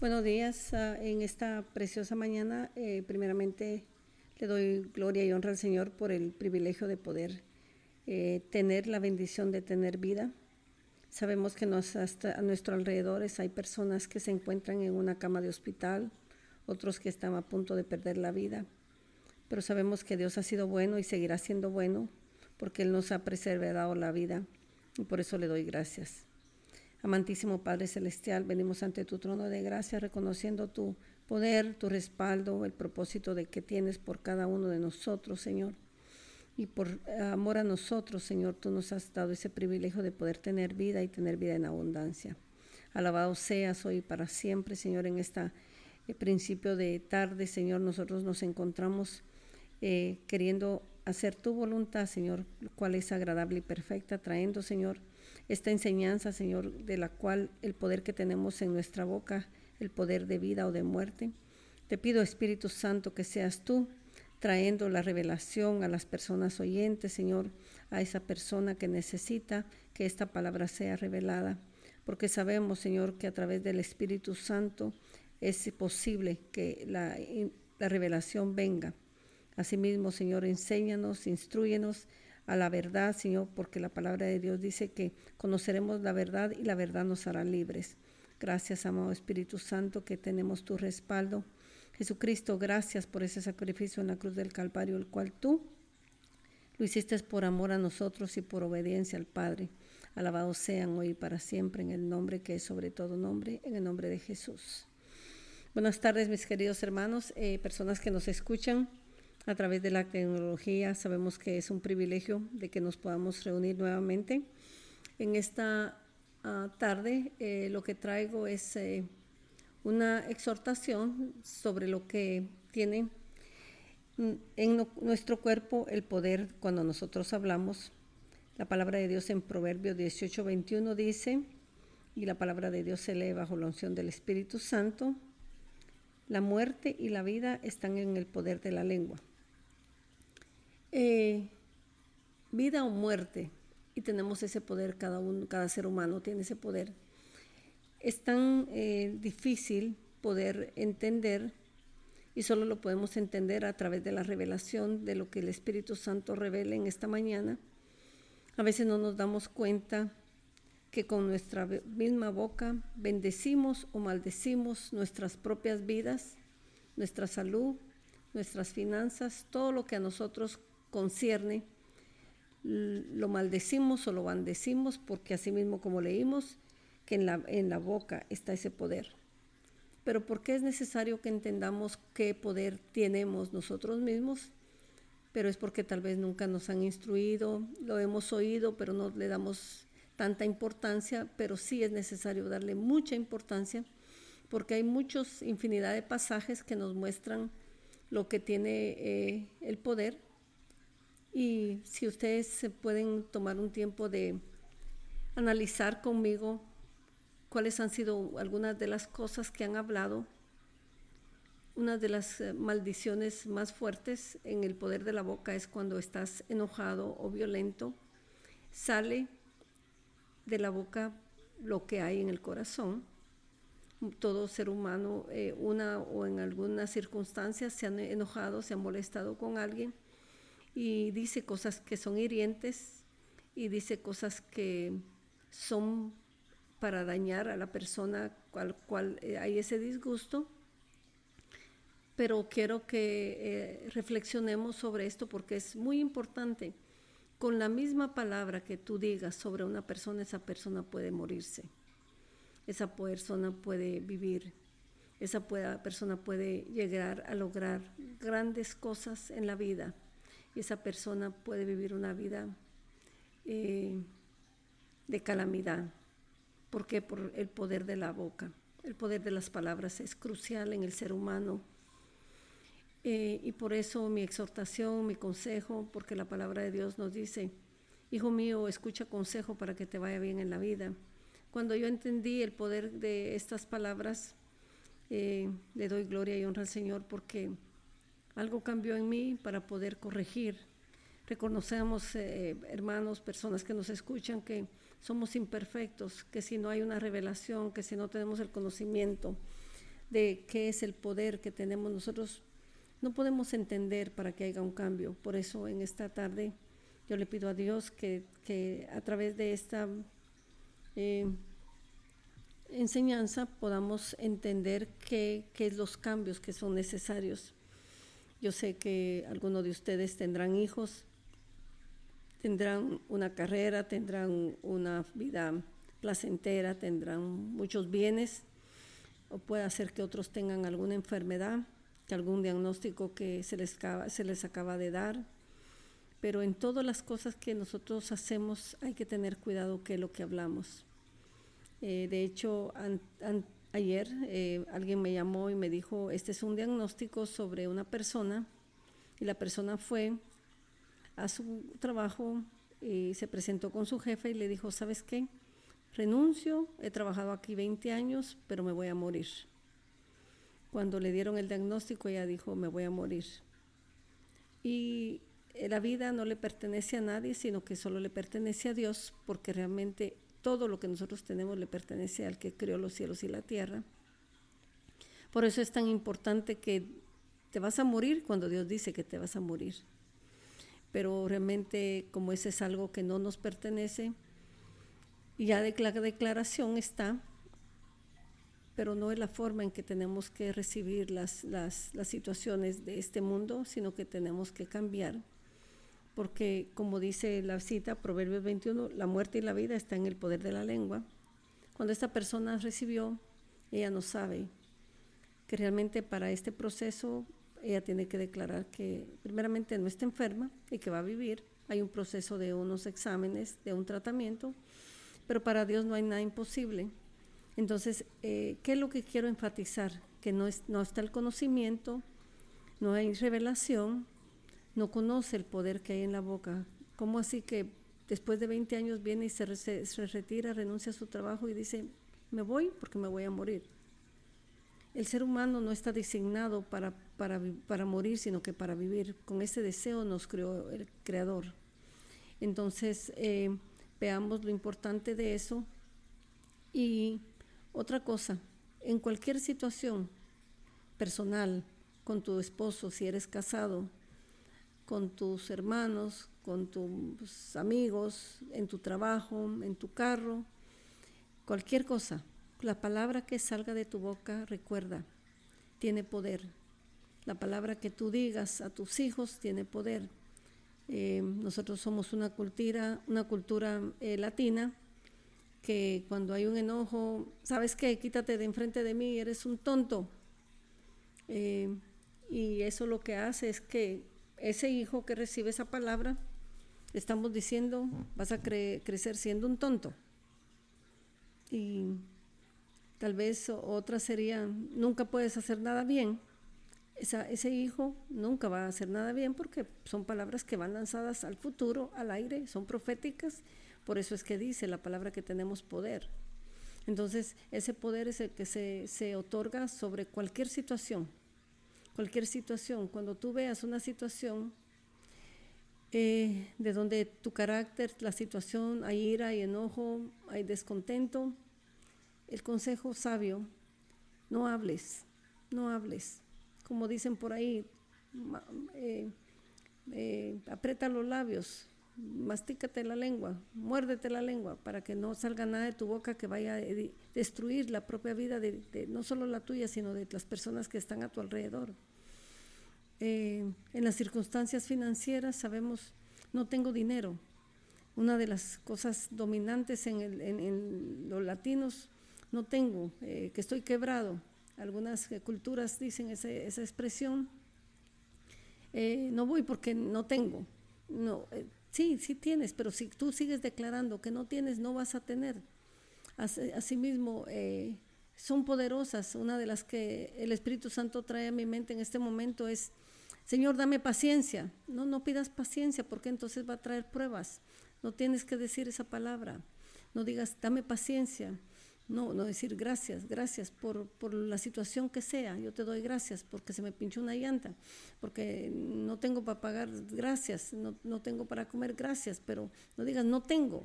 Buenos días ah, en esta preciosa mañana. Eh, primeramente le doy gloria y honra al Señor por el privilegio de poder eh, tener la bendición de tener vida. Sabemos que nos, hasta a nuestro alrededor hay personas que se encuentran en una cama de hospital, otros que están a punto de perder la vida. Pero sabemos que Dios ha sido bueno y seguirá siendo bueno porque Él nos ha preservado la vida y por eso le doy gracias. Amantísimo Padre Celestial, venimos ante tu trono de gracia reconociendo tu poder, tu respaldo, el propósito de que tienes por cada uno de nosotros, Señor. Y por amor a nosotros, Señor, tú nos has dado ese privilegio de poder tener vida y tener vida en abundancia. Alabado seas hoy para siempre, Señor, en este principio de tarde, Señor, nosotros nos encontramos eh, queriendo hacer tu voluntad, Señor, cual es agradable y perfecta, trayendo, Señor, esta enseñanza, Señor, de la cual el poder que tenemos en nuestra boca, el poder de vida o de muerte. Te pido, Espíritu Santo, que seas tú trayendo la revelación a las personas oyentes, Señor, a esa persona que necesita que esta palabra sea revelada. Porque sabemos, Señor, que a través del Espíritu Santo es posible que la, la revelación venga. Asimismo, Señor, enséñanos, instruyenos a la verdad, Señor, porque la palabra de Dios dice que conoceremos la verdad y la verdad nos hará libres. Gracias, amado Espíritu Santo, que tenemos tu respaldo. Jesucristo, gracias por ese sacrificio en la cruz del Calvario, el cual tú lo hiciste por amor a nosotros y por obediencia al Padre. Alabados sean hoy y para siempre en el nombre que es sobre todo nombre, en el nombre de Jesús. Buenas tardes, mis queridos hermanos, eh, personas que nos escuchan a través de la tecnología. Sabemos que es un privilegio de que nos podamos reunir nuevamente. En esta ah, tarde eh, lo que traigo es eh, una exhortación sobre lo que tiene en nuestro cuerpo el poder cuando nosotros hablamos. La palabra de Dios en Proverbios 18, 21 dice, y la palabra de Dios se lee bajo la unción del Espíritu Santo, la muerte y la vida están en el poder de la lengua. Eh, vida o muerte, y tenemos ese poder, cada, uno, cada ser humano tiene ese poder. Es tan eh, difícil poder entender y solo lo podemos entender a través de la revelación de lo que el Espíritu Santo revela en esta mañana. A veces no nos damos cuenta que con nuestra misma boca bendecimos o maldecimos nuestras propias vidas, nuestra salud, nuestras finanzas, todo lo que a nosotros concierne, lo maldecimos o lo bendecimos, porque así mismo como leímos, que en la, en la boca está ese poder. Pero ¿por qué es necesario que entendamos qué poder tenemos nosotros mismos? Pero es porque tal vez nunca nos han instruido, lo hemos oído, pero no le damos tanta importancia, pero sí es necesario darle mucha importancia, porque hay muchos, infinidad de pasajes que nos muestran lo que tiene eh, el poder y si ustedes se pueden tomar un tiempo de analizar conmigo cuáles han sido algunas de las cosas que han hablado, una de las eh, maldiciones más fuertes en el poder de la boca es cuando estás enojado o violento, sale de la boca lo que hay en el corazón. Todo ser humano, eh, una o en algunas circunstancias, se han enojado, se han molestado con alguien y dice cosas que son hirientes y dice cosas que son para dañar a la persona cual cual eh, hay ese disgusto. Pero quiero que eh, reflexionemos sobre esto porque es muy importante. Con la misma palabra que tú digas sobre una persona, esa persona puede morirse. Esa persona puede vivir. Esa persona puede llegar a lograr grandes cosas en la vida esa persona puede vivir una vida eh, de calamidad. ¿Por qué? Por el poder de la boca. El poder de las palabras es crucial en el ser humano. Eh, y por eso mi exhortación, mi consejo, porque la palabra de Dios nos dice, Hijo mío, escucha consejo para que te vaya bien en la vida. Cuando yo entendí el poder de estas palabras, eh, le doy gloria y honra al Señor porque algo cambió en mí para poder corregir. Reconocemos, eh, hermanos, personas que nos escuchan, que somos imperfectos, que si no hay una revelación, que si no tenemos el conocimiento de qué es el poder que tenemos nosotros, no podemos entender para que haya un cambio. Por eso en esta tarde yo le pido a Dios que, a través de esta eh, enseñanza podamos entender qué, qué es los cambios que son necesarios. Yo sé que algunos de ustedes tendrán hijos, tendrán una carrera, tendrán una vida placentera, tendrán muchos bienes, o puede ser que otros tengan alguna enfermedad, que algún diagnóstico que se les, acaba, se les acaba de dar. Pero en todas las cosas que nosotros hacemos hay que tener cuidado que lo que hablamos. Eh, de hecho, ayer eh, alguien me llamó y me dijo, este es un diagnóstico sobre una persona y la persona fue a su trabajo y se presentó con su jefe y le dijo, ¿sabes qué? Renuncio, he trabajado aquí 20 años, pero me voy a morir. Cuando le dieron el diagnóstico, ella dijo, me voy a morir. Y la vida no le pertenece a nadie, sino que solo le pertenece a Dios, porque realmente todo lo que nosotros tenemos le pertenece al que creó los cielos y la tierra. Por eso es tan importante que te vas a morir cuando Dios dice que te vas a morir. Pero realmente como ese es algo que no nos pertenece, ya la declaración está, pero no es la forma en que tenemos que recibir las, las, las situaciones de este mundo, sino que tenemos que cambiar. Porque como dice la cita, Proverbios 21, la muerte y la vida están en el poder de la lengua. Cuando esta persona recibió, ella no sabe que realmente para este proceso ella tiene que declarar que primeramente no está enferma y que va a vivir. Hay un proceso de unos exámenes, de un tratamiento, pero para Dios no hay nada imposible. Entonces, eh, ¿qué es lo que quiero enfatizar? Que no, es, no está el conocimiento, no hay revelación, no conoce el poder que hay en la boca. ¿Cómo así que después de 20 años viene y se, retira, renuncia a su trabajo y dice, me voy porque me voy a morir? El ser humano no está designado para, para, para morir, sino que para vivir. Con ese deseo nos creó el Creador. Entonces, eh, Veamos lo importante de eso. Y otra cosa, en cualquier situación personal, con tu esposo, si eres casado, con tus hermanos, con tus amigos, en tu trabajo, en tu carro, cualquier cosa, la palabra que salga de tu boca, recuerda, tiene poder. La palabra que tú digas a tus hijos tiene poder. Eh, nosotros somos una cultura, una cultura eh, latina que cuando hay un enojo, ¿sabes qué? Quítate de enfrente de mí, eres un tonto. Eh, y eso lo que hace es que ese hijo que recibe esa palabra, estamos diciendo, vas a crecer siendo un tonto. Y tal vez otra sería, nunca puedes hacer nada bien ese hijo nunca va a hacer nada bien porque son palabras que van lanzadas al futuro, al aire, son proféticas. Por eso es que dice la palabra que tenemos poder. Entonces, ese poder es el que se, otorga sobre cualquier situación. Cualquier situación. Cuando tú veas una situación eh, de donde tu carácter, la situación, hay ira, hay enojo, hay descontento, el consejo sabio, no hables, no hables como dicen por ahí, eh, eh, aprieta los labios, mastícate la lengua, muérdete la lengua para que no salga nada de tu boca que vaya a destruir la propia vida de, no solo la tuya, sino de las personas que están a tu alrededor. Eh, en las circunstancias financieras sabemos, no tengo dinero. Una de las cosas dominantes en, los latinos, no tengo, que estoy quebrado algunas eh, culturas dicen esa expresión, eh, no voy porque no tengo. No, eh, sí, sí tienes, pero si tú sigues declarando que no tienes, no vas a tener. Asimismo, son poderosas. Una de las que el Espíritu Santo trae a mi mente en este momento es, Señor, dame paciencia. No, no pidas paciencia porque entonces va a traer pruebas. No tienes que decir esa palabra. No digas, dame paciencia. No, no decir gracias, gracias por, la situación que sea. Yo te doy gracias porque se me pinchó una llanta, porque no tengo para pagar, gracias, no, tengo para comer, gracias, pero no digas no tengo.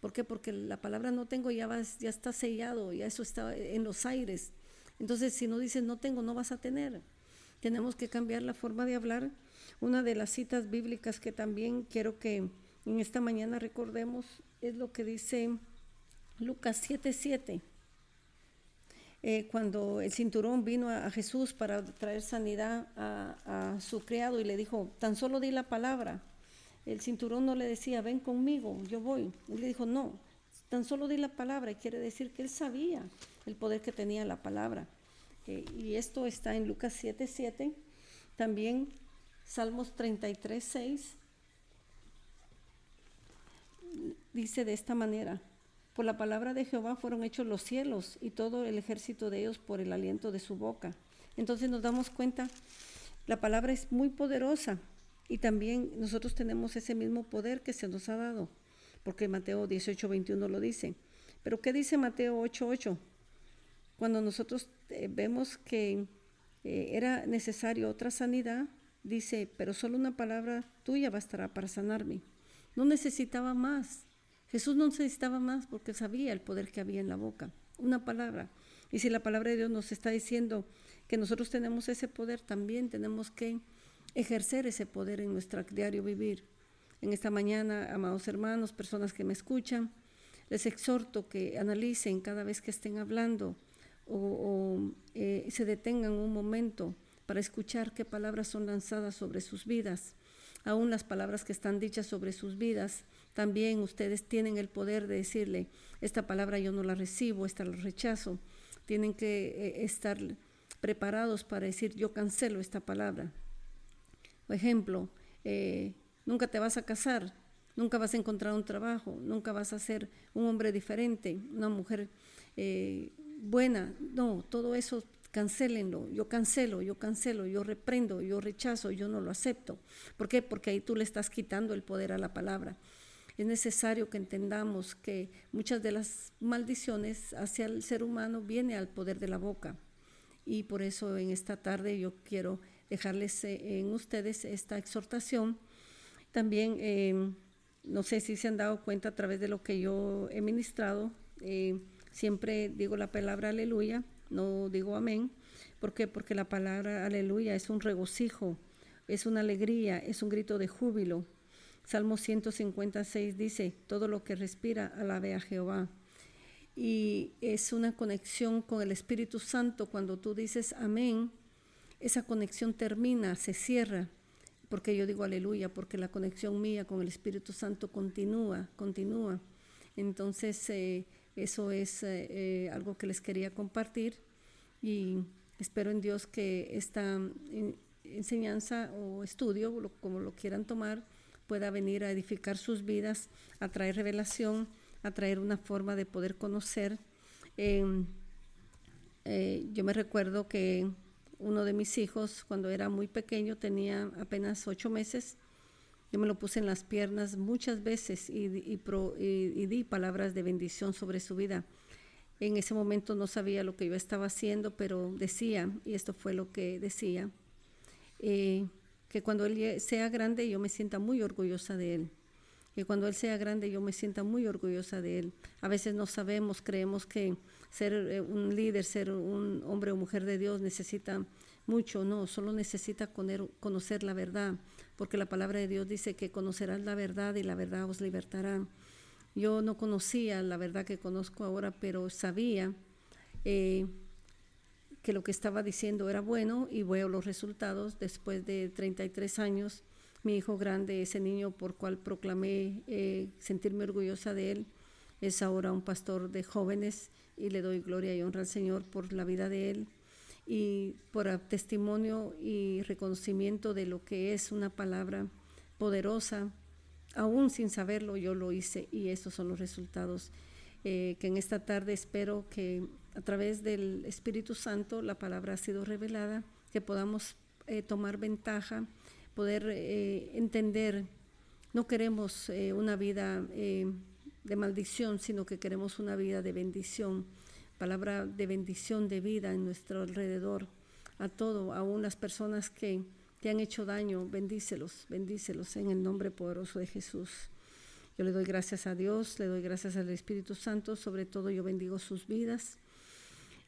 ¿Por qué? Porque la palabra no tengo ya, va, ya está sellado, ya eso está en los aires. Entonces, si no dices no tengo, no vas a tener. Tenemos que cambiar la forma de hablar. Una de las citas bíblicas que también quiero que en esta mañana recordemos es lo que dice Lucas 7:7. Eh, cuando el cinturón vino a, Jesús para traer sanidad a, su criado y le dijo, tan solo di la palabra. El cinturón no le decía, ven conmigo, yo voy. Él le dijo, no, tan solo di la palabra. Y quiere decir que él sabía el poder que tenía la palabra. Eh, y esto está en Lucas 7:7. También Salmos 33:6 dice de esta manera. Por la palabra de Jehová fueron hechos los cielos y todo el ejército de ellos por el aliento de su boca. Entonces nos damos cuenta, la palabra es muy poderosa y también nosotros tenemos ese mismo poder que se nos ha dado, porque Mateo 18, 21 lo dice. Pero ¿qué dice Mateo 8, 8? Cuando nosotros eh, vemos que eh, era necesario otra sanidad, dice, pero solo una palabra tuya bastará para sanarme. No necesitaba más. Jesús no necesitaba más porque sabía el poder que había en la boca. Una palabra. Y si la palabra de Dios nos está diciendo que nosotros tenemos ese poder, también tenemos que ejercer ese poder en nuestro diario vivir. En esta mañana, amados hermanos, personas que me escuchan, les exhorto que analicen cada vez que estén hablando o, eh, se detengan un momento para escuchar qué palabras son lanzadas sobre sus vidas, aún las palabras que están dichas sobre sus vidas también ustedes tienen el poder de decirle, esta palabra yo no la recibo, esta la rechazo. Tienen que eh, estar preparados para decir, yo cancelo esta palabra. Por ejemplo, eh, nunca te vas a casar, nunca vas a encontrar un trabajo, nunca vas a ser un hombre diferente, una mujer eh, buena. No, todo eso cancélenlo, yo cancelo, yo cancelo, yo reprendo, yo rechazo, yo no lo acepto. ¿Por qué? Porque ahí tú le estás quitando el poder a la palabra. Es necesario que entendamos que muchas de las maldiciones hacia el ser humano viene al poder de la boca. Y por eso en esta tarde yo quiero dejarles eh, en ustedes esta exhortación. También, em, no sé si se han dado cuenta a través de lo que yo he ministrado, eh, siempre digo la palabra aleluya, no digo amén. ¿Por qué? Porque la palabra aleluya es un regocijo, es una alegría, es un grito de júbilo, Salmo 156 dice, todo lo que respira, alabe a Jehová. Y es una conexión con el Espíritu Santo. Cuando tú dices amén, esa conexión termina, se cierra. Porque yo digo aleluya, porque la conexión mía con el Espíritu Santo continúa, continúa. Entonces, eh, eso es eh, eh, algo que les quería compartir y espero en Dios que esta enseñanza o estudio, como lo quieran tomar, pueda venir a edificar sus vidas, a traer revelación, a traer una forma de poder conocer. Em, eh, yo me recuerdo que uno de mis hijos, cuando era muy pequeño, tenía apenas ocho meses, yo me lo puse en las piernas muchas veces y, di palabras de bendición sobre su vida. En ese momento no sabía lo que yo estaba haciendo, pero decía, y esto fue lo que decía, eh, que cuando Él sea grande yo me sienta muy orgullosa de Él. Que cuando Él sea grande yo me sienta muy orgullosa de Él. A veces no sabemos, creemos que ser eh, un líder, ser un hombre o mujer de Dios necesita mucho. No, solo necesita conocer la verdad, porque la palabra de Dios dice que conocerán la verdad y la verdad os libertará. Yo no conocía la verdad que conozco ahora, pero sabía eh, que lo que estaba diciendo era bueno y veo los resultados después de 33 años. Mi hijo grande, ese niño por cual proclamé eh, sentirme orgullosa de él, es ahora un pastor de jóvenes y le doy gloria y honra al Señor por la vida de él y por testimonio y reconocimiento de lo que es una palabra poderosa. Aún sin saberlo, yo lo hice y esos son los resultados eh, que en esta tarde espero que a través del Espíritu Santo la palabra ha sido revelada, que podamos eh, tomar ventaja, poder eh, entender, no queremos eh, una vida de maldición, sino que queremos una vida de bendición, palabra de bendición de vida en nuestro alrededor, a todo, aún las personas que te han hecho daño, bendícelos, bendícelos en el nombre poderoso de Jesús. Yo le doy gracias a Dios, le doy gracias al Espíritu Santo, sobre todo yo bendigo sus vidas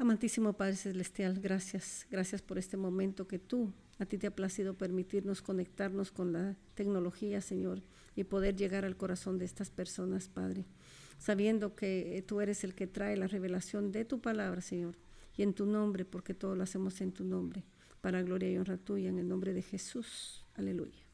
Amantísimo Padre Celestial, gracias, gracias por este momento que tú, a ti te ha placido permitirnos conectarnos con la tecnología, Señor, y poder llegar al corazón de estas personas, Padre, sabiendo que tú eres el que trae la revelación de tu palabra, Señor, y en tu nombre, porque todo lo hacemos en tu nombre, para gloria y honra tuya, en el nombre de Jesús. Aleluya.